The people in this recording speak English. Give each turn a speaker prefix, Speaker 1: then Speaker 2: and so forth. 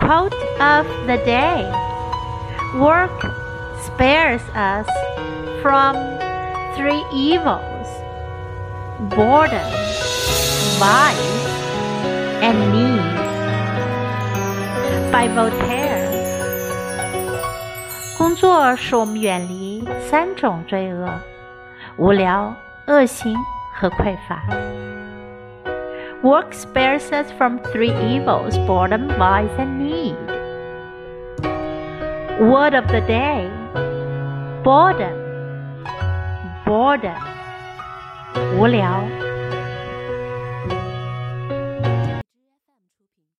Speaker 1: Quote of the day Work spares us from three evils boredom, vice, and need. By Voltaire. 工作使我们远离三种罪恶：无聊、恶行和匮乏。 Work spares us from three evils boredom, vice, and need. Word of the day boredom, boredom, 无聊。